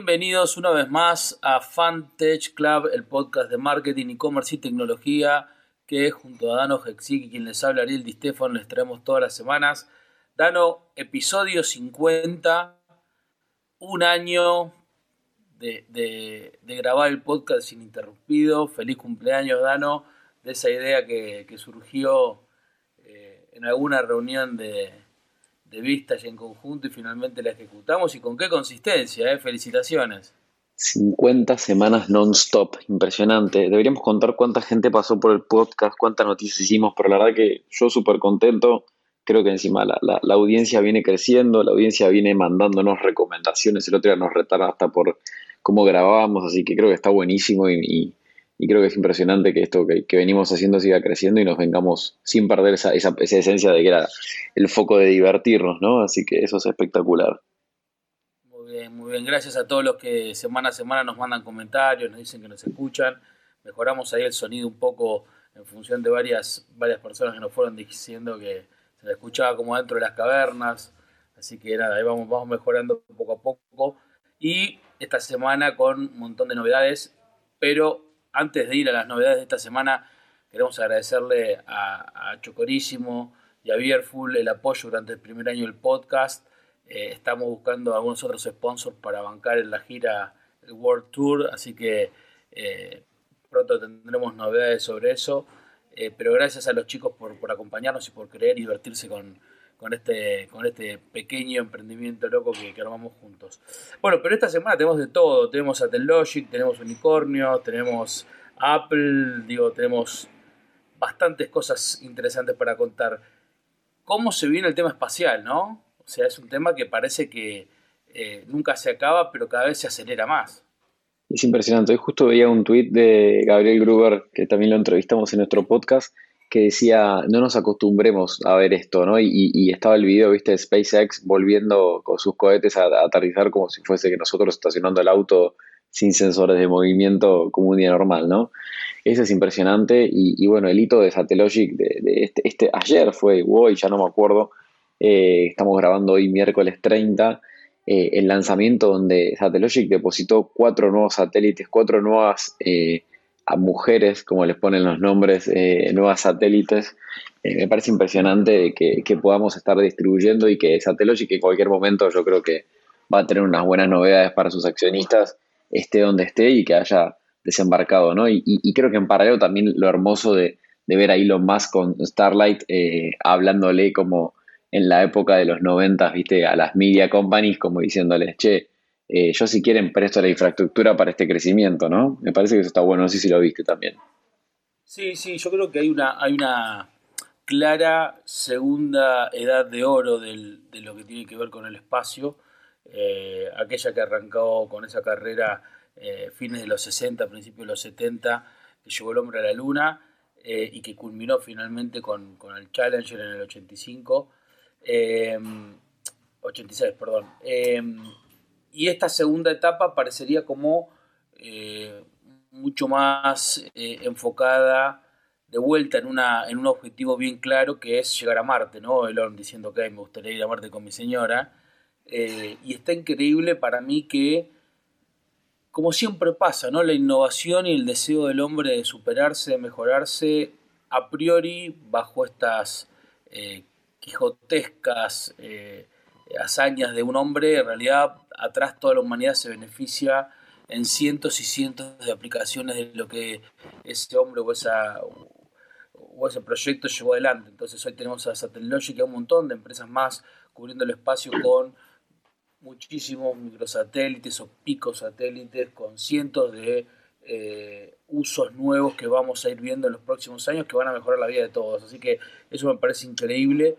Bienvenidos una vez más a Fantech Club, el podcast de marketing, e-commerce y tecnología que junto a Dano Hexic y quien les habla Ariel Di Stefano les traemos todas las semanas. Dano, episodio 50, un año de, grabar el podcast ininterrumpido. Feliz cumpleaños, Dano, de esa idea que, surgió eh, en alguna reunión de, de vistas y en conjunto y finalmente la ejecutamos. ¿Y con qué consistencia? Eh? Felicitaciones. 50 semanas non-stop, impresionante. Deberíamos contar cuánta gente pasó por el podcast, cuántas noticias hicimos, pero la verdad que yo súper contento. Creo que encima la, la, audiencia viene creciendo, la audiencia viene mandándonos recomendaciones. El otro día nos retaron hasta por cómo grabábamos, así que creo que está buenísimo y, creo que es impresionante que esto que, venimos haciendo siga creciendo y nos vengamos sin perder esa, esa, esencia de que era el foco de divertirnos, ¿no? Así que eso es espectacular. Muy bien, muy bien. Gracias a todos los que semana a semana nos mandan comentarios, nos dicen que nos escuchan. Mejoramos ahí el sonido un poco en función de varias, varias personas que nos fueron diciendo que se la escuchaba como dentro de las cavernas. Así que nada, ahí vamos, vamos mejorando poco a poco. Y esta semana con un montón de novedades, pero antes de ir a las novedades de esta semana, queremos agradecerle a, Chocorísimo y a Beerful el apoyo durante el primer año del podcast. Eh, estamos buscando algunos otros sponsors para bancar en la gira World Tour, así que eh, pronto tendremos novedades sobre eso. Eh, pero gracias a los chicos por, por acompañarnos y por querer divertirse con, con este, con este pequeño emprendimiento loco que, armamos juntos. Bueno, pero esta semana tenemos de todo. Tenemos Logic, tenemos Unicornio, tenemos Apple, digo, tenemos bastantes cosas interesantes para contar. ¿Cómo se viene el tema espacial, no? O sea, es un tema que parece que eh, nunca se acaba, pero cada vez se acelera más. Es impresionante. Hoy justo veía un tuit de Gabriel Gruber, que también lo entrevistamos en nuestro podcast, que decía, no nos acostumbremos a ver esto, ¿no? Y, estaba el video, viste, de SpaceX volviendo con sus cohetes a, aterrizar como si fuese que nosotros estacionando el auto sin sensores de movimiento como un día normal, ¿no? Eso es impresionante y, bueno, el hito de Satellogic de, este, este, ayer fue, hoy ya no me acuerdo, eh, estamos grabando hoy miércoles 30, eh, el lanzamiento donde Satellogic depositó cuatro nuevos satélites, cuatro nuevas... Eh, a mujeres, como les ponen los nombres, eh, nuevas satélites. Eh, me parece impresionante que, podamos estar distribuyendo y que Satellogic en cualquier momento yo creo que va a tener unas buenas novedades para sus accionistas, esté donde esté y que haya desembarcado, ¿no? Y, creo que en paralelo también lo hermoso de, ver a Elon Musk con Starlight eh, hablándole como en la época de los 90, viste, a las media companies como diciéndoles, che, eh, yo si quieren presto la infraestructura para este crecimiento, ¿no? Me parece que eso está bueno, no sé si lo viste también. Sí, sí, yo creo que hay una, hay una clara segunda edad de oro de lo que tiene que ver con el espacio, eh, aquella que arrancó con esa carrera eh, fines de los 60, principios de los 70, que llevó el hombre a la luna y que culminó finalmente con, con, el Challenger en el 85, 86, perdón y esta segunda etapa parecería como eh, mucho más eh, enfocada de vuelta en, una, en un objetivo bien claro que es llegar a Marte, ¿no? Elon diciendo que me gustaría ir a Marte con mi señora. Eh, y está increíble para mí que, como siempre pasa, ¿no? La innovación y el deseo del hombre de superarse, de mejorarse, a priori, bajo estas quijotescas hazañas de un hombre, en realidad atrás toda la humanidad se beneficia en cientos y cientos de aplicaciones de lo que ese hombre o, esa, o ese proyecto llevó adelante. Entonces hoy tenemos a Satellogic y a un montón de empresas más cubriendo el espacio con muchísimos microsatélites o picosatélites, con cientos de eh, usos nuevos que vamos a ir viendo en los próximos años que van a mejorar la vida de todos. Así que eso me parece increíble.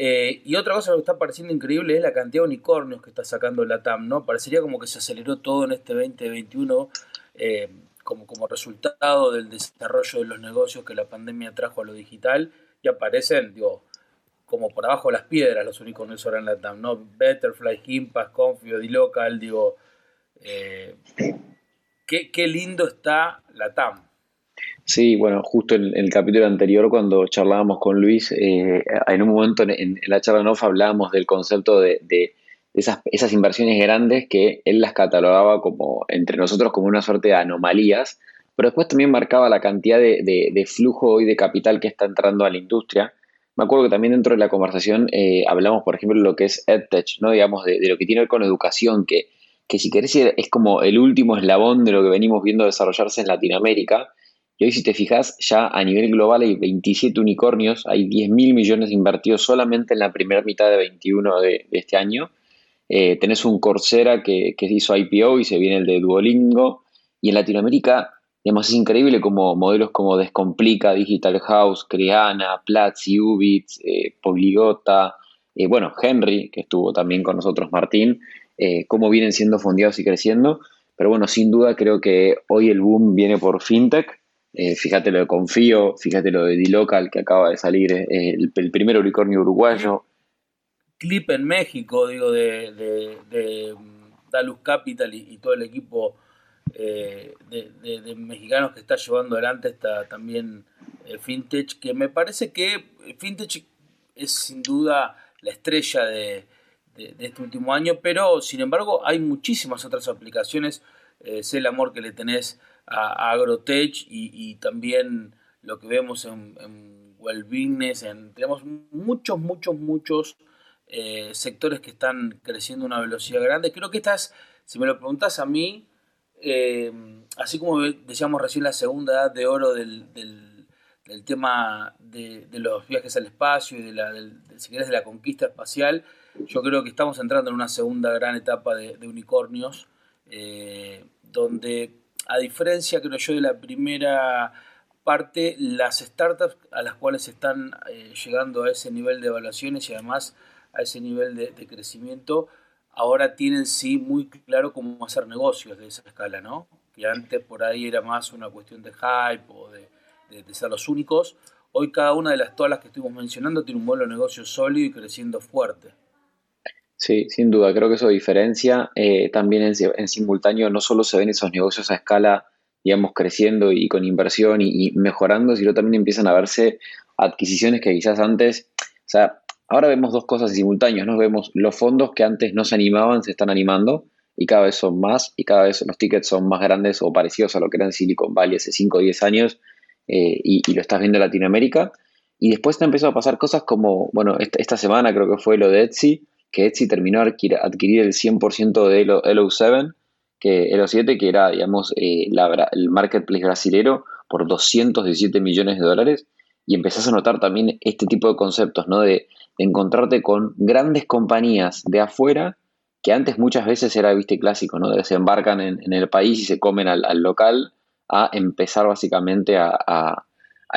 Eh, y otra cosa que me está pareciendo increíble es la cantidad de unicornios que está sacando la TAM, ¿no? Parecería como que se aceleró todo en este 2021 eh, como, como resultado del desarrollo de los negocios que la pandemia trajo a lo digital y aparecen, digo, como por abajo de las piedras los unicornios ahora en la TAM, ¿no? Betterfly, Gimpass, Confio, D-Local, digo, eh, qué, qué lindo está la TAM. Sí, bueno, justo en, el capítulo anterior cuando charlábamos con Luis, eh, en un momento en, la charla en off hablábamos del concepto de, esas, esas inversiones grandes que él las catalogaba como entre nosotros como una suerte de anomalías, pero después también marcaba la cantidad de, flujo y de capital que está entrando a la industria. Me acuerdo que también dentro de la conversación eh, hablamos, por ejemplo, de lo que es EdTech, ¿no? digamos, de, lo que tiene que ver con educación, que, que si querés es como el último eslabón de lo que venimos viendo desarrollarse en Latinoamérica. Y hoy si te fijas, ya a nivel global hay 27 unicornios, hay 10 mil millones invertidos solamente en la primera mitad de 21 de, este año. Eh, tenés un Coursera que, que hizo IPO y se viene el de Duolingo. Y en Latinoamérica, digamos, es increíble como modelos como Descomplica, Digital House, Creana, Platzi, Ubits, eh, Poligota, eh, bueno, Henry, que estuvo también con nosotros, Martín, eh, cómo vienen siendo fondeados y creciendo. Pero bueno, sin duda creo que hoy el boom viene por FinTech eh, fíjate lo de Confío, fíjate lo de D-Local que acaba de salir, eh, el, primer unicornio uruguayo. Clip en México, digo, de, de, mm, Dalus Capital y, todo el equipo eh, de, mexicanos que está llevando adelante esta también FinTech, que me parece que FinTech es sin duda la estrella de, este último año, pero sin embargo hay muchísimas otras aplicaciones. Sé el amor que le tenés a, Agrotech y, también lo que vemos en, en tenemos muchos, muchos, muchos eh, sectores que están creciendo a una velocidad grande. Creo que estás, si me lo preguntas a mí, eh, así como decíamos recién la segunda edad de oro del, del, tema de, los viajes al espacio y de la, del, de la conquista espacial, yo creo que estamos entrando en una segunda gran etapa de, unicornios, eh, donde a diferencia, creo yo, de la primera parte, las startups a las cuales están eh, llegando a ese nivel de evaluaciones y además a ese nivel de, crecimiento, ahora tienen sí muy claro cómo hacer negocios de esa escala, ¿no? Que antes por ahí era más una cuestión de hype o de, ser los únicos. Hoy cada una de las todas las que estuvimos mencionando tiene un modelo de negocio sólido y creciendo fuerte. Sí, sin duda, creo que eso diferencia. Eh, también en, simultáneo no solo se ven esos negocios a escala, digamos, creciendo y con inversión y, mejorando, sino también empiezan a verse adquisiciones que quizás antes, o sea, ahora vemos dos cosas simultáneas, ¿no? Vemos los fondos que antes no se animaban, se están animando y cada vez son más y cada vez los tickets son más grandes o parecidos a lo que era en Silicon Valley hace 5 o 10 años eh, y, lo estás viendo en Latinoamérica. Y después te empezó a pasar cosas como, bueno, esta, esta semana creo que fue lo de Etsy, que Etsy terminó adquirir el 100% de Elo, 7 que Elo 7 que era, digamos, eh, el marketplace brasilero, por 217 millones de dólares, y empezás a notar también este tipo de conceptos, ¿no? De, encontrarte con grandes compañías de afuera, que antes muchas veces era, viste, clásico, ¿no? Desembarcan en, en el país y se comen al, local, a empezar básicamente a a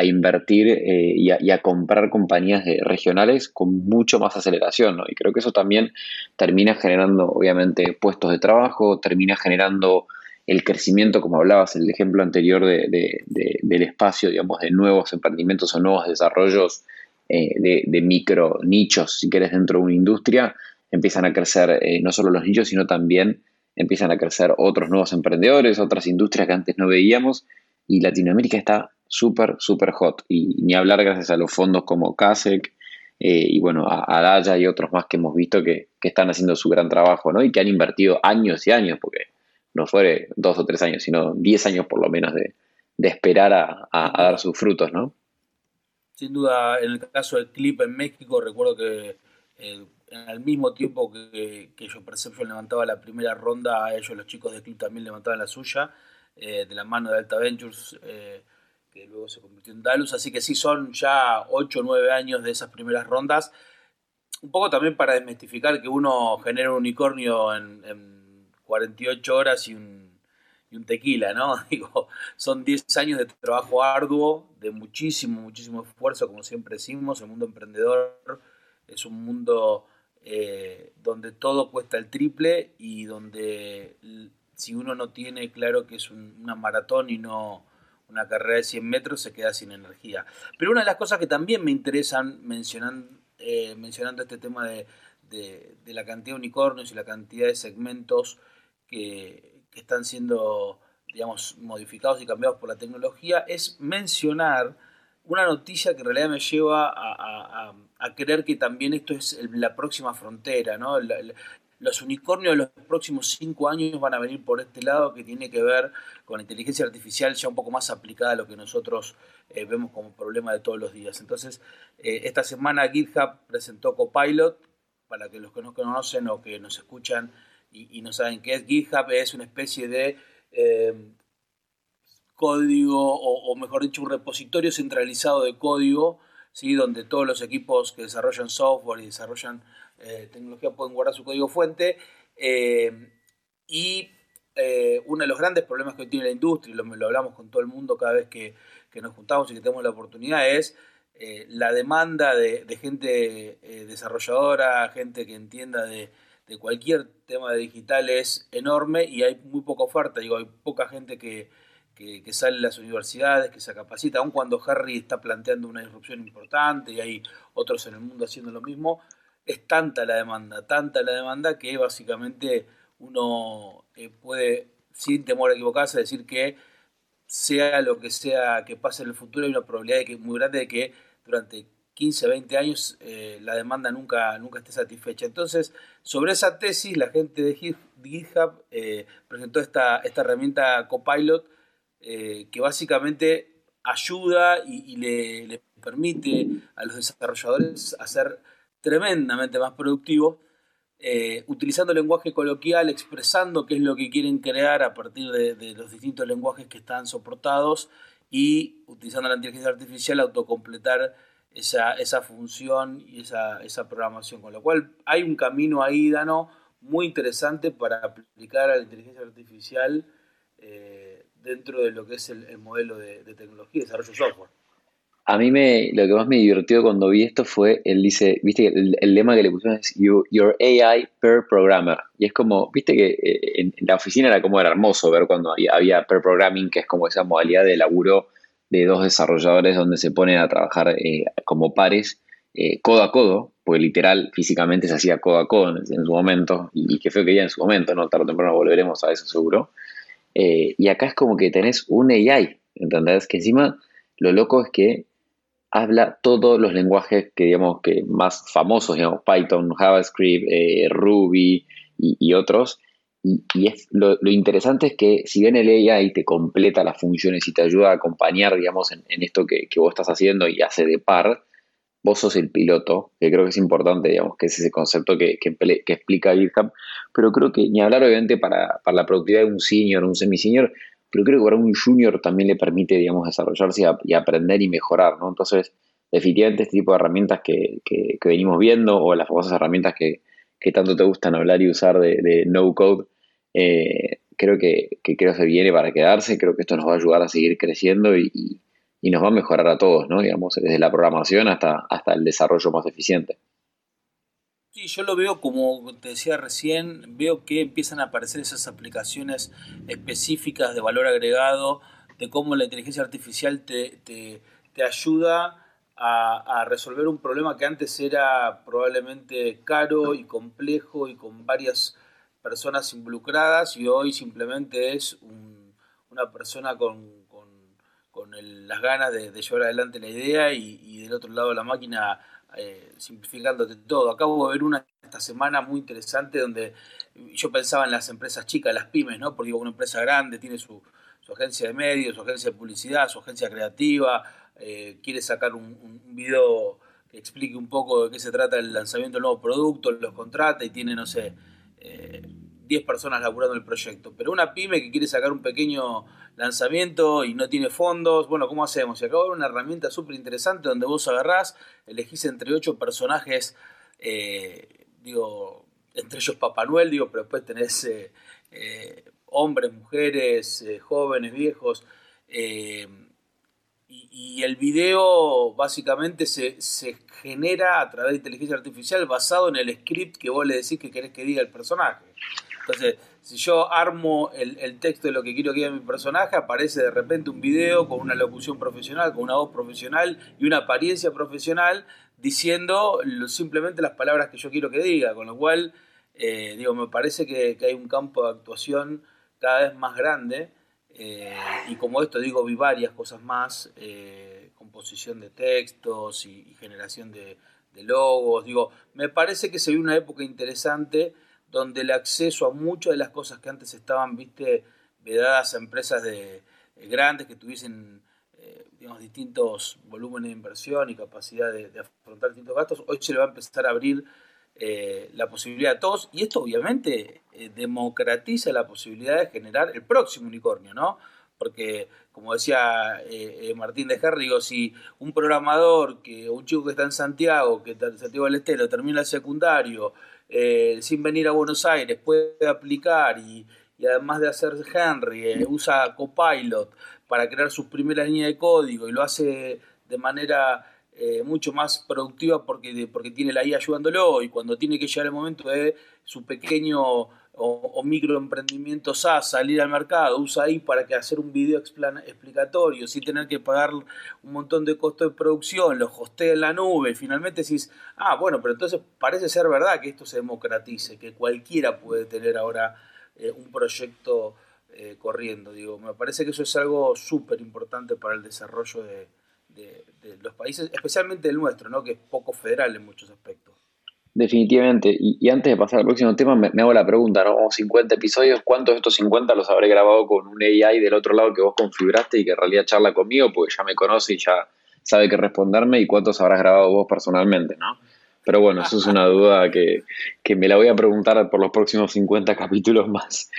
invertir eh, y, a, comprar compañías regionales con mucho más aceleración. Y creo que eso también termina generando, obviamente, puestos de trabajo, termina generando el crecimiento, como hablabas, el ejemplo anterior de, del espacio, digamos, de nuevos emprendimientos o nuevos desarrollos eh, de, micro nichos, si quieres, dentro de una industria, empiezan a crecer eh, no solo los nichos, sino también empiezan a crecer otros nuevos emprendedores, otras industrias que antes no veíamos, y Latinoamérica está súper, súper hot. Y ni hablar gracias a los fondos como CASEC eh, y bueno, a, Daya y otros más que hemos visto que, están haciendo su gran trabajo, ¿no? Y que han invertido años y años, porque no fue dos o tres años, sino diez años por lo menos de, esperar a, dar sus frutos, ¿no? Sin duda, en el caso del clip en México, recuerdo que eh, al mismo tiempo que, que yo Perception levantaba la primera ronda, a ellos los chicos de clip también levantaban la suya, eh, de la mano de Alta Ventures, que luego se convirtió en Dalus, así que sí son ya 8 o 9 años de esas primeras rondas. Un poco también para desmistificar que uno genera un unicornio en, 48 horas y un, y un, tequila, ¿no? Digo, son 10 años de trabajo arduo, de muchísimo, muchísimo esfuerzo, como siempre decimos, el mundo emprendedor es un mundo eh, donde todo cuesta el triple y donde si uno no tiene claro que es una maratón y no una carrera de 100 metros se queda sin energía. Pero una de las cosas que también me interesan mencionando, eh, mencionando este tema de, la cantidad de unicornios y la cantidad de segmentos que, están siendo, digamos, modificados y cambiados por la tecnología, es mencionar una noticia que en realidad me lleva a, creer que también esto es la próxima frontera, ¿no? Los unicornios de los próximos cinco años van a venir por este lado que tiene que ver con la inteligencia artificial ya un poco más aplicada a lo que nosotros eh, vemos como problema de todos los días. Entonces, eh, esta semana GitHub presentó Copilot, para que los que no conocen o que nos escuchan y, no saben qué es, GitHub es una especie de eh, código, o, mejor dicho, un repositorio centralizado de código, ¿sí? donde todos los equipos que desarrollan software y desarrollan eh, tecnología pueden guardar su código fuente. Eh, y uno de los grandes problemas que hoy tiene la industria, y lo, hablamos con todo el mundo cada vez que, nos juntamos y que tenemos la oportunidad, es la demanda de, de gente desarrolladora, gente que entienda de, de cualquier tema de digital es enorme y hay muy poca oferta, digo, hay poca gente que, sale de las universidades, que se capacita, aun cuando Harry está planteando una disrupción importante y hay otros en el mundo haciendo lo mismo, es tanta la demanda, tanta la demanda que básicamente uno eh, puede, sin temor a equivocarse, decir que sea lo que sea que pase en el futuro, hay una probabilidad que, muy grande de que durante 15, 20 años eh, la demanda nunca, nunca esté satisfecha. Entonces, sobre esa tesis, la gente de GitHub eh, presentó esta, esta herramienta Copilot eh, que básicamente ayuda y, le, permite a los desarrolladores a ser tremendamente más productivos, utilizando lenguaje coloquial, expresando qué es lo que quieren crear a partir de, de los distintos lenguajes que están soportados y utilizando la inteligencia artificial autocompletar esa, esa función y esa, esa programación. Con lo cual hay un camino ahí, Dano, muy interesante para aplicar a la inteligencia artificial eh, dentro de lo que es el, modelo de, tecnología y desarrollo de software. A mí me, lo que más me divirtió cuando vi esto fue, él dice, viste, el, el lema que le pusieron es Your AI per programmer. Y es como, viste que eh, en, la oficina era como era hermoso ver cuando había, per programming, que es como esa modalidad de laburo de dos desarrolladores donde se ponen a trabajar eh, como pares eh, codo a codo, pues literal físicamente se hacía codo a codo en, su momento, y, qué feo que ya en su momento, ¿no? Tarde o temprano volveremos a eso seguro. Eh, y acá es como que tenés un AI, ¿entendés? Que encima lo loco es que habla todos los lenguajes que digamos que más famosos, digamos, Python, JavaScript, Ruby y, otros, y, es, lo, interesante es que si bien el AI te completa las funciones y te ayuda a acompañar, digamos, en, esto que, vos estás haciendo y hace de par, vos sos el piloto, que creo que es importante, digamos, que es ese concepto que, que, explica GitHub, pero creo que ni hablar obviamente para, la productividad de un senior, un semi-senior, pero creo que para un junior también le permite, digamos, desarrollarse y, aprender y mejorar, ¿no? Entonces, definitivamente este tipo de herramientas que, que venimos viendo o las famosas herramientas que, que tanto te gustan hablar y usar de, no code, eh, creo que, creo que se viene para quedarse, creo que esto nos va a ayudar a seguir creciendo y, nos va a mejorar a todos, ¿no? Digamos, desde la programación hasta, hasta el desarrollo más eficiente. Sí, yo lo veo como te decía recién, veo que empiezan a aparecer esas aplicaciones específicas de valor agregado, de cómo la inteligencia artificial te, te, te ayuda a, resolver un problema que antes era probablemente caro y complejo y con varias personas involucradas y hoy simplemente es una persona con, las ganas de, llevar adelante la idea y, del otro lado la máquina eh, simplificándote todo. Acabo de ver una esta semana muy interesante donde yo pensaba en las empresas chicas, las pymes, ¿no? Porque una empresa grande tiene su, agencia de medios, su agencia de publicidad, su agencia creativa, eh, quiere sacar un, video que explique un poco de qué se trata el lanzamiento del nuevo producto, los contrata y tiene, no sé, 10 eh, personas laburando el proyecto. Pero una pyme que quiere sacar un pequeño lanzamiento y no tiene fondos, bueno, ¿cómo hacemos? Y de ver una herramienta súper interesante donde vos agarrás, elegís entre 8 personajes, eh, digo, entre ellos Papá Noel, digo, pero después tenés hombres, mujeres, jóvenes, viejos, y, el video básicamente se, genera a través de inteligencia artificial basado en el script que vos le decís que querés que diga el personaje. Entonces, si yo armo el, texto de lo que quiero que diga mi personaje, aparece de repente un video con una locución profesional, con una voz profesional y una apariencia profesional diciendo simplemente las palabras que yo quiero que diga. Con lo cual, eh, digo, me parece que hay un campo de actuación cada vez más grande eh, y como esto digo, vi varias cosas más, eh, composición de textos y, generación de, logos. Digo, me parece que se ve una época interesante donde el acceso a muchas de las cosas que antes estaban, viste, vedadas a empresas de, eh, grandes que tuviesen eh, digamos, distintos volúmenes de inversión y capacidad de, afrontar distintos gastos, hoy se le va a empezar a abrir eh, la posibilidad a todos y esto obviamente democratiza la posibilidad de generar el próximo unicornio, ¿no? Porque, como decía Martín de Herrigo, si un programador, que un chico que está en Santiago, que está en Santiago del Estero, termina el secundario, sin venir a Buenos Aires, puede aplicar y, y además de hacer Henry, eh, usa Copilot para crear sus primeras líneas de código y lo hace de manera eh, mucho más productiva porque, porque tiene la IA ayudándolo y cuando tiene que llegar el momento de su pequeño o, o microemprendimiento SaaS salir al mercado, usa ahí para que hacer un video explicatorio sin tener que pagar un montón de costo de producción, lo hostea en la nube, finalmente decís, ah, bueno, pero entonces parece ser verdad que esto se democratice, que cualquiera puede tener ahora eh, un proyecto eh, corriendo. Digo, me parece que eso es algo súper importante para el desarrollo de, los países, especialmente el nuestro, ¿no? que es poco federal en muchos aspectos. Definitivamente. Y, antes de pasar al próximo tema, me, hago la pregunta, ¿no? 50 episodios, ¿cuántos de estos 50 los habré grabado con un AI del otro lado que vos configuraste y que en realidad charla conmigo porque ya me conoce y ya sabe qué responderme? ¿Y cuántos habrás grabado vos personalmente, no? Pero bueno, eso es una duda que, me la voy a preguntar por los próximos 50 capítulos más.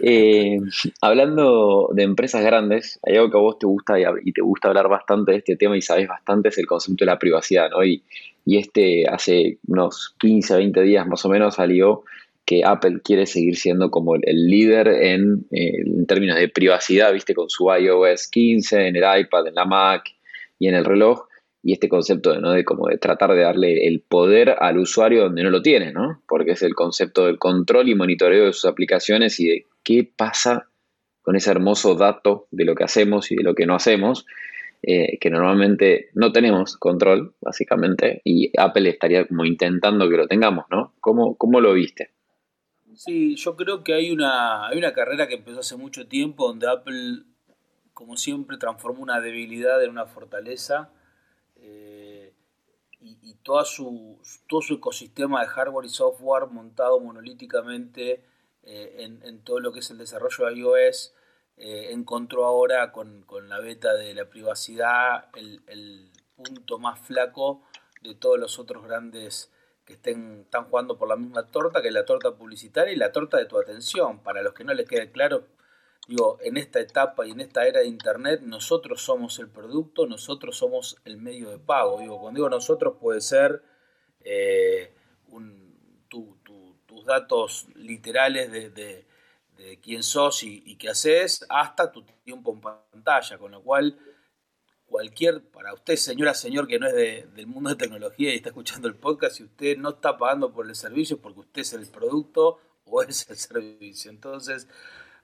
Eh, hablando de empresas grandes, hay algo que a vos te gusta y, te gusta hablar bastante de este tema y sabes bastante es el concepto de la privacidad, ¿no? Y, y este hace unos 15, 20 días más o menos salió que Apple quiere seguir siendo como el, líder en, eh, en términos de privacidad, viste, con su iOS 15, en el iPad, en la Mac y en el reloj y este concepto de, ¿no? de como de tratar de darle el poder al usuario donde no lo tiene, ¿no? Porque es el concepto del control y monitoreo de sus aplicaciones y de qué pasa con ese hermoso dato de lo que hacemos y de lo que no hacemos, eh, que normalmente no tenemos control, básicamente, y Apple estaría como intentando que lo tengamos, ¿no? ¿Cómo, cómo lo viste? Sí, yo creo que hay una, hay una carrera que empezó hace mucho tiempo donde Apple, como siempre, transformó una debilidad en una fortaleza y, toda su, todo su ecosistema de hardware y software montado monolíticamente eh, en, todo lo que es el desarrollo de iOS, eh, encontró ahora con, la beta de la privacidad el, punto más flaco de todos los otros grandes que estén, están jugando por la misma torta, que es la torta publicitaria y la torta de tu atención. Para los que no les quede claro, Digo, en esta etapa y en esta era de Internet, nosotros somos el producto, nosotros somos el medio de pago. Digo, cuando digo nosotros puede ser eh, tus datos literales de, quién sos y, qué haces, hasta tu tiempo en pantalla, con lo cual cualquier, para usted señora, señor que no es del mundo de tecnología y está escuchando el podcast, si usted no está pagando por el servicio porque usted es el producto o es el servicio. Entonces,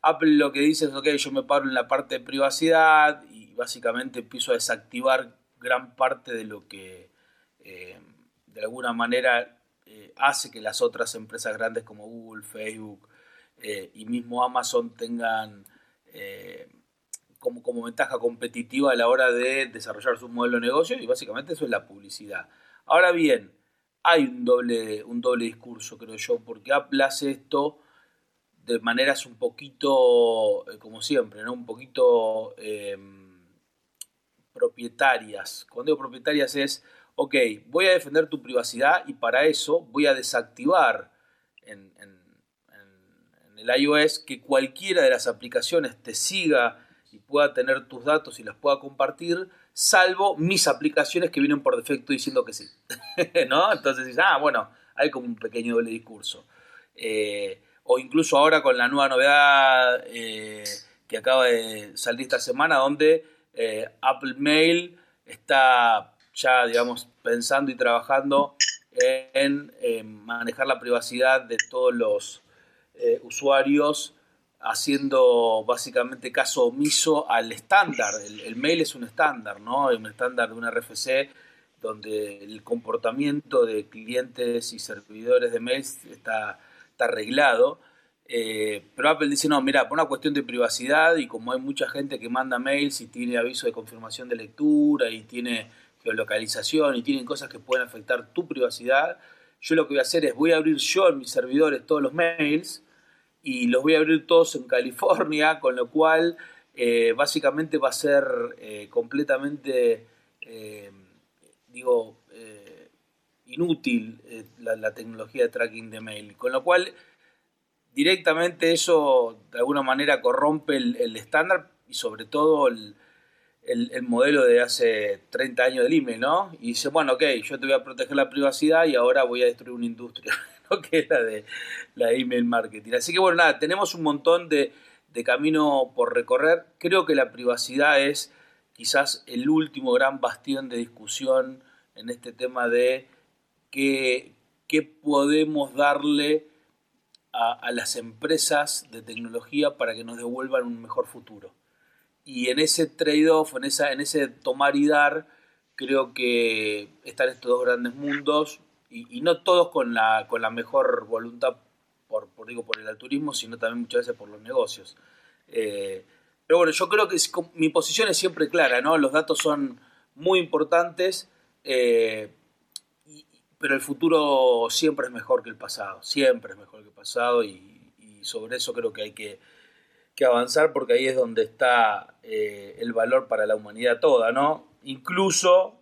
Apple lo que dice es, ok, yo me paro en la parte de privacidad y básicamente empiezo a desactivar gran parte de lo que eh, de alguna manera eh, hace que las otras empresas grandes como Google, Facebook eh, y mismo Amazon tengan como, como ventaja competitiva a la hora de desarrollar su modelo de negocio y básicamente eso es la publicidad. Ahora bien, hay un doble, un doble discurso, creo yo, porque Apple hace esto de maneras un poquito, eh, como siempre, ¿no? un poquito em, propietarias. Cuando digo propietarias es, ok, voy a defender tu privacidad y para eso voy a desactivar en, el iOS que cualquiera de las aplicaciones te siga y pueda tener tus datos y las pueda compartir, salvo mis aplicaciones que vienen por defecto diciendo que sí. ¿No? Entonces ah, bueno, hay como un pequeño doble discurso. Eh, o incluso ahora con la nueva novedad eh, que acaba de salir esta semana, donde eh, Apple Mail está ya, digamos, pensando y trabajando en, manejar la privacidad de todos los eh, usuarios, haciendo básicamente caso omiso al estándar. El, mail es un estándar, ¿no? Es un estándar de un RFC donde el comportamiento de clientes y servidores de mail está está arreglado. Eh, pero Apple dice, no, mira, por una cuestión de privacidad y como hay mucha gente que manda mails y tiene aviso de confirmación de lectura y tiene geolocalización y tienen cosas que pueden afectar tu privacidad, yo lo que voy a hacer es voy a abrir yo en mis servidores todos los mails y los voy a abrir todos en California, con lo cual eh, básicamente va a ser eh, completamente, digo, inútil la, tecnología de tracking de mail. Con lo cual, directamente eso de alguna manera corrompe el estándar y sobre todo el, el, modelo de hace 30 años del email, ¿no? Y dice, bueno, ok, yo te voy a proteger la privacidad y ahora voy a destruir una industria, ¿no? Que es la de la email marketing. Así que bueno, nada, tenemos un montón de, de camino por recorrer. Creo que la privacidad es quizás el último gran bastión de discusión en este tema de qué, qué podemos darle a, a, las empresas de tecnología para que nos devuelvan un mejor futuro y en ese trade-off, en, en ese tomar y dar, creo que están estos dos grandes mundos y, no todos con la, con la mejor voluntad por, por, digo, por el altruismo, sino también muchas veces por los negocios. Eh, pero bueno, yo creo que mi posición es siempre clara, ¿no? Los datos son muy importantes, eh, pero el futuro siempre es mejor que el pasado, siempre es mejor que el pasado y, y sobre eso creo que hay que que avanzar porque ahí es donde está eh, el valor para la humanidad toda, ¿no? Incluso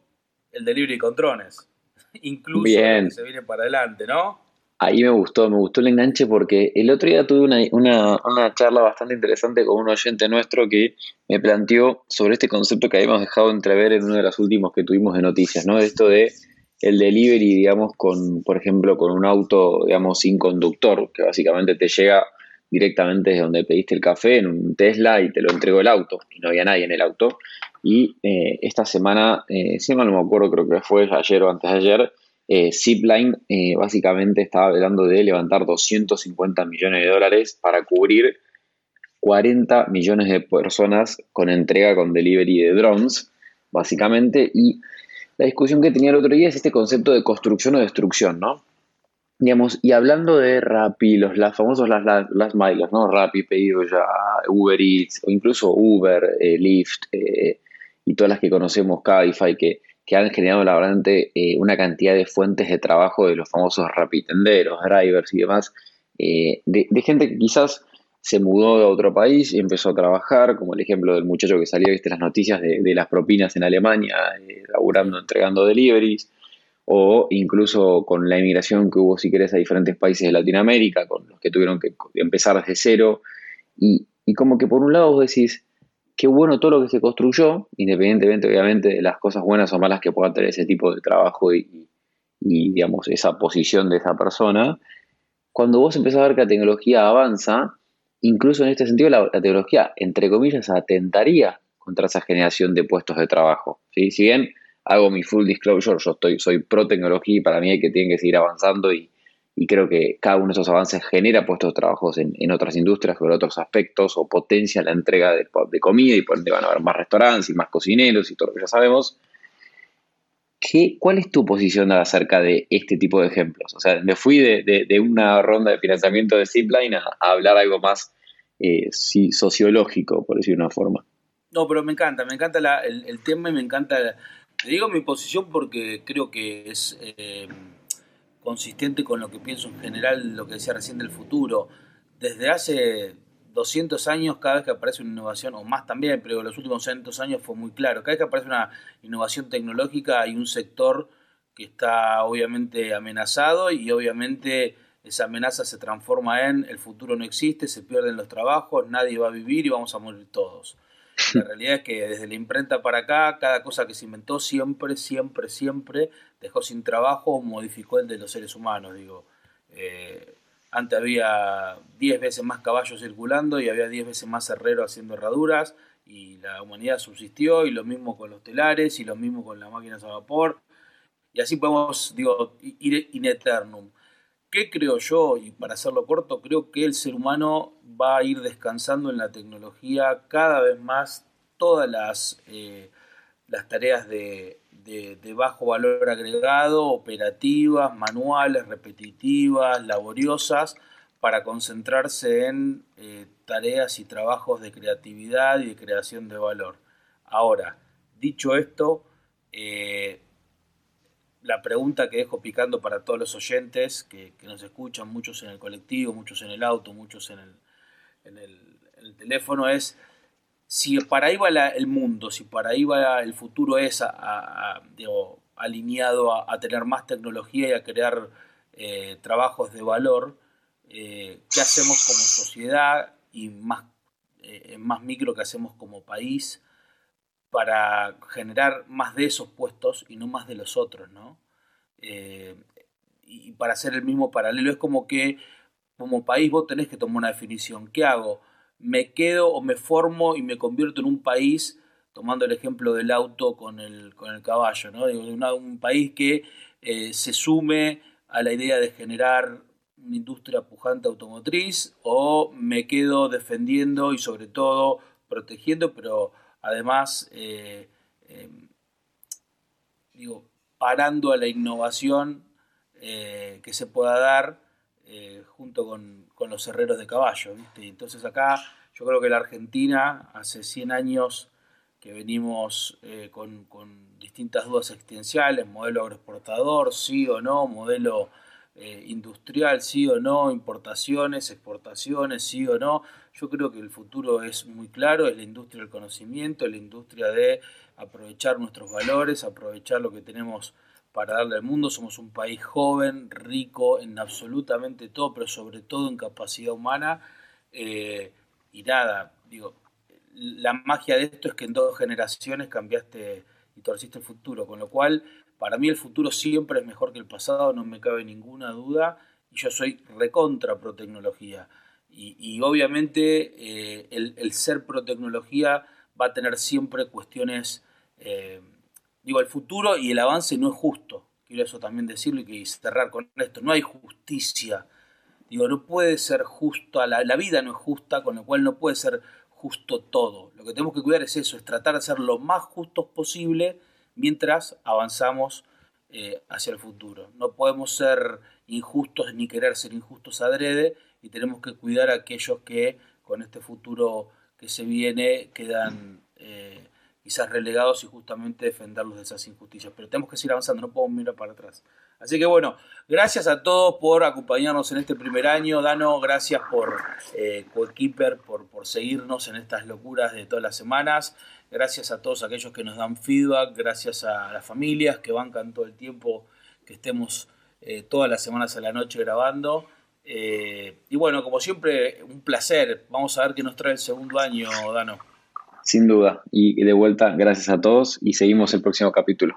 el delivery con drones. Incluso que se viene para adelante, ¿no? Ahí me gustó, me gustó el enganche porque el otro día tuve una, una, una, charla bastante interesante con un oyente nuestro que me planteó sobre este concepto que habíamos dejado entrever en uno de los últimos que tuvimos de noticias, ¿no? Esto de el delivery, digamos, con, por ejemplo, con un auto, digamos, sin conductor, que básicamente te llega directamente desde donde pediste el café en un Tesla y te lo entregó el auto y no había nadie en el auto. Y eh, esta semana, eh, si no me acuerdo, creo que fue ayer o antes de ayer, eh, Zipline básicamente estaba hablando de levantar 250 millones de dólares para cubrir 40 millones de personas con entrega con delivery de drones, básicamente. Y la discusión que tenía el otro día es este concepto de construcción o destrucción, ¿no? Digamos, y hablando de Rappi, los las famosos las, las, las ¿no? Rappi, pedido ya, Uber Eats, o incluso Uber, eh, Lyft, eh, y todas las que conocemos, Cabify, que, que han generado la verdad eh, una cantidad de fuentes de trabajo de los famosos Rappi tenderos, drivers y demás, de, de, gente que quizás se mudó a otro país y empezó a trabajar, como el ejemplo del muchacho que salió, viste las noticias de, las propinas en Alemania, laburando, entregando deliveries, o incluso con la inmigración que hubo, si querés, a diferentes países de Latinoamérica, con los que tuvieron que empezar desde cero. Y, como que por un lado vos decís, qué bueno todo lo que se construyó, independientemente obviamente de las cosas buenas o malas que pueda tener ese tipo de trabajo y, digamos, esa posición de esa persona, cuando vos empezás a ver que la tecnología avanza, incluso en este sentido la, tecnología, entre comillas, atentaría contra esa generación de puestos de trabajo. ¿sí? Si bien hago mi full disclosure, yo estoy, soy pro tecnología y para mí hay que tienen que seguir avanzando y, creo que cada uno de esos avances genera puestos de trabajo en, otras industrias, con otros aspectos o potencia la entrega de, comida y por ende van a haber más restaurantes y más cocineros y todo lo que ya sabemos. ¿Qué, ¿Cuál es tu posición acerca de este tipo de ejemplos? O sea, me fui de, una ronda de financiamiento de Zipline a, hablar algo más eh, sociológico, por decir una forma. No, pero me encanta, me encanta el, tema y me encanta te digo mi posición porque creo que es eh, consistente con lo que pienso en general, lo que decía recién del futuro. Desde hace 200 años, cada vez que aparece una innovación, o más también, pero los últimos 200 años fue muy claro, cada vez que aparece una innovación tecnológica hay un sector que está obviamente amenazado y obviamente esa amenaza se transforma en el futuro no existe, se pierden los trabajos, nadie va a vivir y vamos a morir todos. La realidad es que desde la imprenta para acá, cada cosa que se inventó siempre, siempre, siempre dejó sin trabajo o modificó el de los seres humanos. Digo, eh, antes había 10 veces más caballos circulando y había 10 veces más herreros haciendo herraduras y la humanidad subsistió y lo mismo con los telares y lo mismo con las máquinas a vapor. Y así podemos, digo, ir in eternum. ¿Qué creo yo? Y para hacerlo corto, creo que el ser humano va a ir descansando en la tecnología cada vez más todas las, eh, las tareas de, bajo valor agregado, operativas, manuales, repetitivas, laboriosas, para concentrarse en eh, tareas y trabajos de creatividad y de creación de valor. Ahora, dicho esto, eh, la pregunta que dejo picando para todos los oyentes que, nos escuchan, muchos en el colectivo, muchos en el auto, muchos en el, en el, teléfono, es si para ahí va el mundo, si para ahí va el futuro es a, alineado a, tener más tecnología y a crear eh, trabajos de valor, eh, ¿qué hacemos como sociedad y más, eh, más micro que hacemos como país? para generar más de esos puestos y no más de los otros, ¿no? Eh, y para hacer el mismo paralelo es como que como país vos tenés que tomar una definición. ¿Qué hago? ¿Me quedo o me formo y me convierto en un país, tomando el ejemplo del auto con el, con el caballo, ¿no? Digo, un país que eh, se sume a la idea de generar una industria pujante automotriz o me quedo defendiendo y sobre todo protegiendo, pero además, eh, em, digo, parando a la innovación eh, que se pueda dar junto con, los herreros de caballo. Entonces acá yo creo que la Argentina hace 100 años que venimos con, con, distintas dudas existenciales, modelo agroexportador, sí o no, modelo eh, industrial, sí o no, importaciones, exportaciones, sí o no. Yo creo que el futuro es muy claro, es la industria del conocimiento, es la industria de aprovechar nuestros valores, aprovechar lo que tenemos para darle al mundo. Somos un país joven, rico en absolutamente todo, pero sobre todo en capacidad humana. Eh, y nada, digo, la magia de esto es que en dos generaciones cambiaste y torciste el futuro, con lo cual para mí el futuro siempre es mejor que el pasado, no me cabe ninguna duda. Y yo soy recontra pro tecnología. Y, obviamente eh, el, ser pro tecnología va a tener siempre cuestiones. Eh, digo, el futuro y el avance no es justo. Quiero eso también decirlo y cerrar con esto. No hay justicia. Digo, no puede ser justo, la, la vida no es justa, con lo cual no puede ser justo todo. Lo que tenemos que cuidar es eso, es tratar de ser lo más justos posible mientras avanzamos eh, hacia el futuro. No podemos ser injustos ni querer ser injustos adrede y tenemos que cuidar a aquellos que con este futuro que se viene quedan eh, quizás relegados y justamente defenderlos de esas injusticias. Pero tenemos que seguir avanzando, no podemos mirar para atrás. Así que bueno, gracias a todos por acompañarnos en este primer año. Dano, gracias por eh, por, por seguirnos en estas locuras de todas las semanas. Gracias a todos aquellos que nos dan feedback, gracias a las familias que bancan todo el tiempo que estemos eh, todas las semanas a la noche grabando. Eh, y bueno, como siempre, un placer. Vamos a ver qué nos trae el segundo año, Dano. Sin duda. Y de vuelta, gracias a todos y seguimos el próximo capítulo.